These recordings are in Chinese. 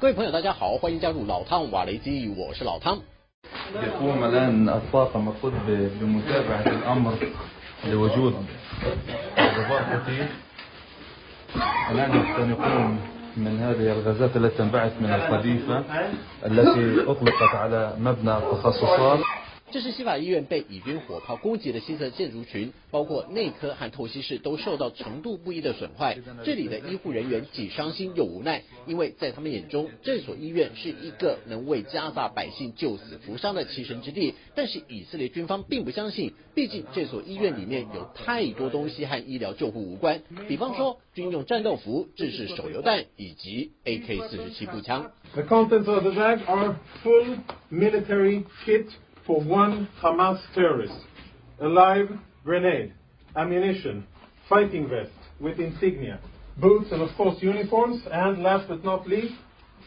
各位朋友，大家好，欢迎加入老汤瓦雷基，我是老汤。يقوم الآن الطاقم الطبي بمتابعة الأمر لوجود غبار الآن من هذه الغازات التي تنبعث من القذيفة التي أطلقت على مبنى التخصصات 这是西法医院被以军火炮攻击的西侧建筑群，包括内科和透析室都受到程度不一的损坏。这里的医护人员既伤心又无奈，因为在他们眼中，这所医院是一个能为加萨百姓救死扶伤的栖身之地。但是以色列军方并不相信，毕竟这所医院里面有太多东西和医疗救护无关，比方说军用战斗服、制式手榴弹以及 AK-47 步枪。The contents of the bag are full military kit for one Hamas terrorist. A live grenade, ammunition, fighting vest with insignia, boots and of course uniforms, and last but not least,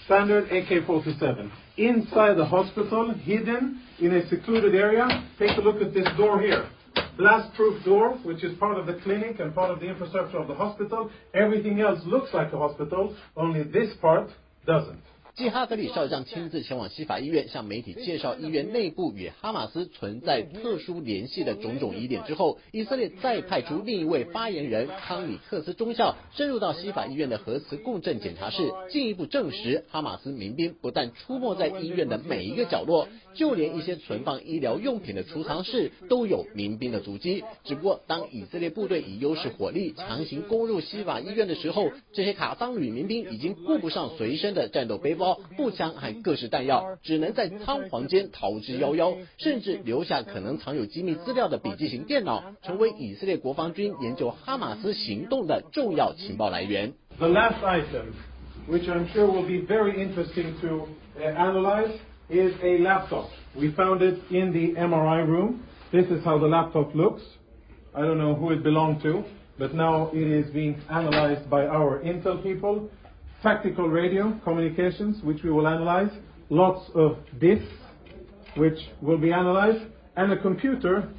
standard AK-47. Inside the hospital, hidden in a secluded area, take a look at this door here. Blast-proof door, which is part of the clinic and part of the infrastructure of the hospital. Everything else looks like a hospital, only this part doesn't. 继哈格里少将亲自前往西法医院向媒体介绍医院内部与哈马斯存在特殊联系的种种疑点之后，以色列再派出另一位发言人康里克斯中校深入到西法医院的核磁共振检查室，进一步证实哈马斯民兵不但出没在医院的每一个角落，就连一些存放医疗用品的储藏室都有民兵的足迹。只不过，当以色列部队以优势火力强行攻入西法医院的时候，这些卡桑旅民兵已经顾不上随身的战斗背包。步枪和各式弹药，只能在仓皇间逃之夭夭，甚至留下可能藏有机密资料的笔记型电脑，成为以色列国防军研究哈马斯行动的重要情报来源。The last item, which I'm sure will be very interesting to analyze, is a laptop. We found it in the MRI room. This is how the laptop looks. I don't know who it belonged to, but now it is being analyzed by our Intel people. Tactical radio communications, which we will analyze. Lots of disks, which will be analyzed. And a computer,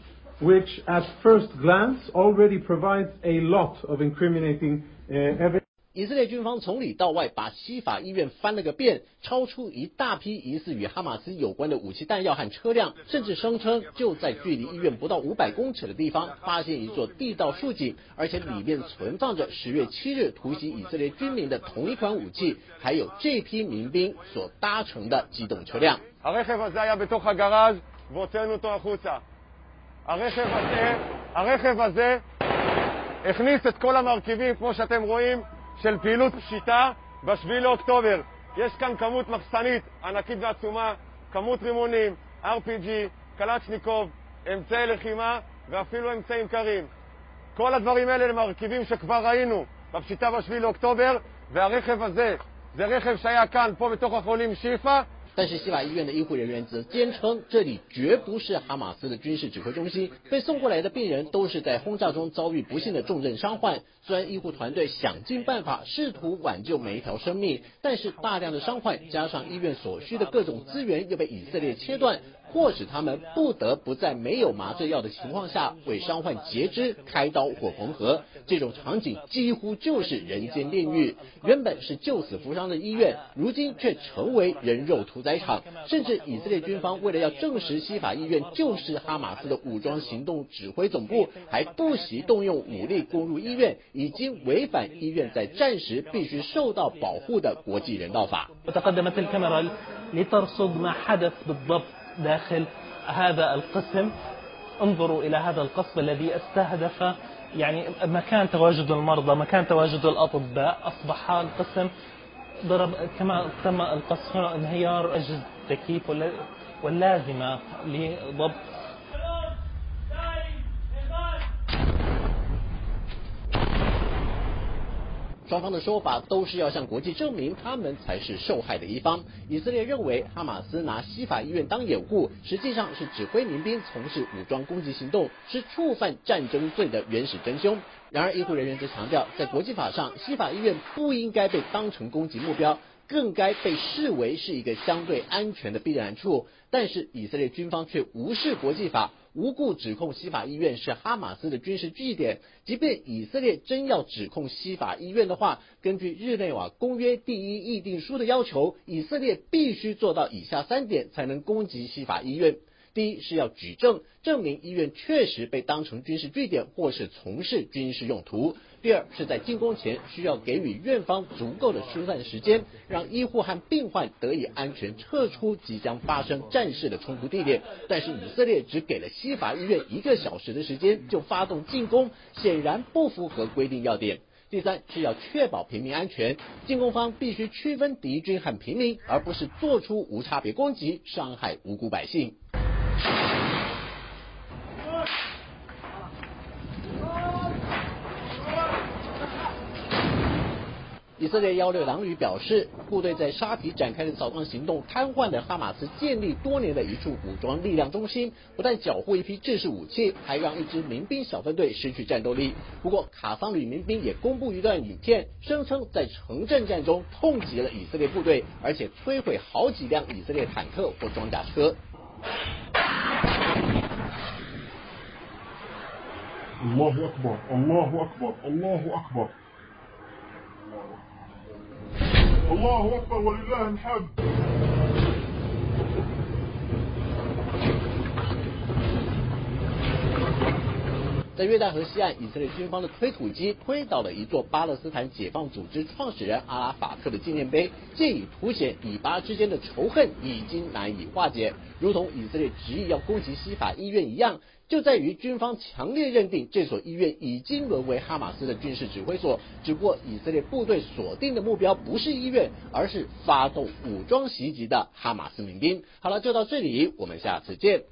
which at first glance already provides a lot of incriminating uh, evidence. 以色列军方从里到外把西法医院翻了个遍超出一大批疑似与哈马斯有关的武器弹药和车辆甚至声称就在距离医院不到五百公尺的地方发现一座地道竖井而且里面存放着十月七日突袭以色列军民的同一款武器还有这批民兵所搭乘的机动车辆。של פעילות פשיטה ב-7 לאוקטובר. יש כאן כמות מחסנית ענקית ועצומה, כמות רימונים, RPG, קלצ'ניקוב, אמצעי לחימה ואפילו אמצעים קרים. כל הדברים האלה הם מרכיבים שכבר ראינו בפשיטה ב-7 לאוקטובר, והרכב הזה זה רכב שהיה כאן, פה בתוך החולים שיפא, 但是西瓦医院的医护人员则坚称，这里绝不是哈马斯的军事指挥中心。被送过来的病人都是在轰炸中遭遇不幸的重症伤患。虽然医护团队想尽办法试图挽救每一条生命，但是大量的伤患加上医院所需的各种资源又被以色列切断，迫使他们不得不在没有麻醉药的情况下为伤患截肢、开刀或缝合。这种场景几乎就是人间炼狱。原本是救死扶伤的医院，如今却成为人肉屠宰场。甚至以色列军方为了要证实西法医院就是哈马斯的武装行动指挥总部，还不惜动用武力攻入医院，已经违反医院在战时必须受到保护的国际人道法。داخل هذا القسم. انظروا إلى هذا القصف الذي استهدف يعني مكان تواجد المرضى مكان تواجد الأطباء. أصبح القسم ضرب كما تم القصف انهيار أجهزة التكييف واللازمة لضبط 双方的说法都是要向国际证明他们才是受害的一方。以色列认为哈马斯拿西法医院当掩护，实际上是指挥民兵从事武装攻击行动，是触犯战争罪的原始真凶。然而，医护人员则强调，在国际法上，西法医院不应该被当成攻击目标。更该被视为是一个相对安全的避难处，但是以色列军方却无视国际法，无故指控西法医院是哈马斯的军事据点。即便以色列真要指控西法医院的话，根据日内瓦公约第一议定书的要求，以色列必须做到以下三点才能攻击西法医院。第一是要举证，证明医院确实被当成军事据点或是从事军事用途。第二是在进攻前需要给予院方足够的疏散时间，让医护和病患得以安全撤出即将发生战事的冲突地点。但是以色列只给了西法医院一个小时的时间就发动进攻，显然不符合规定要点。第三是要确保平民安全，进攻方必须区分敌军和平民，而不是做出无差别攻击，伤害无辜百姓。以色列幺六狼旅表示，部队在沙皮展开的扫荡行动，瘫痪了哈马斯建立多年的一处武装力量中心，不但缴获一批制式武器，还让一支民兵小分队失去战斗力。不过，卡桑旅民兵也公布一段影片，声称在城镇战中痛击了以色列部队，而且摧毁好几辆以色列坦克或装甲车。الله أكبر الله أكبر الله أكبر. الله أكبر. ولله الحمد. 在约旦河西岸，以色列军方的推土机推倒了一座巴勒斯坦解放组织创始人阿拉法特的纪念碑，借以凸显以巴之间的仇恨已经难以化解，如同以色列执意要攻击西法医院一样，就在于军方强烈认定这所医院已经沦为哈马斯的军事指挥所。只不过以色列部队锁定的目标不是医院，而是发动武装袭击的哈马斯民兵。好了，就到这里，我们下次见。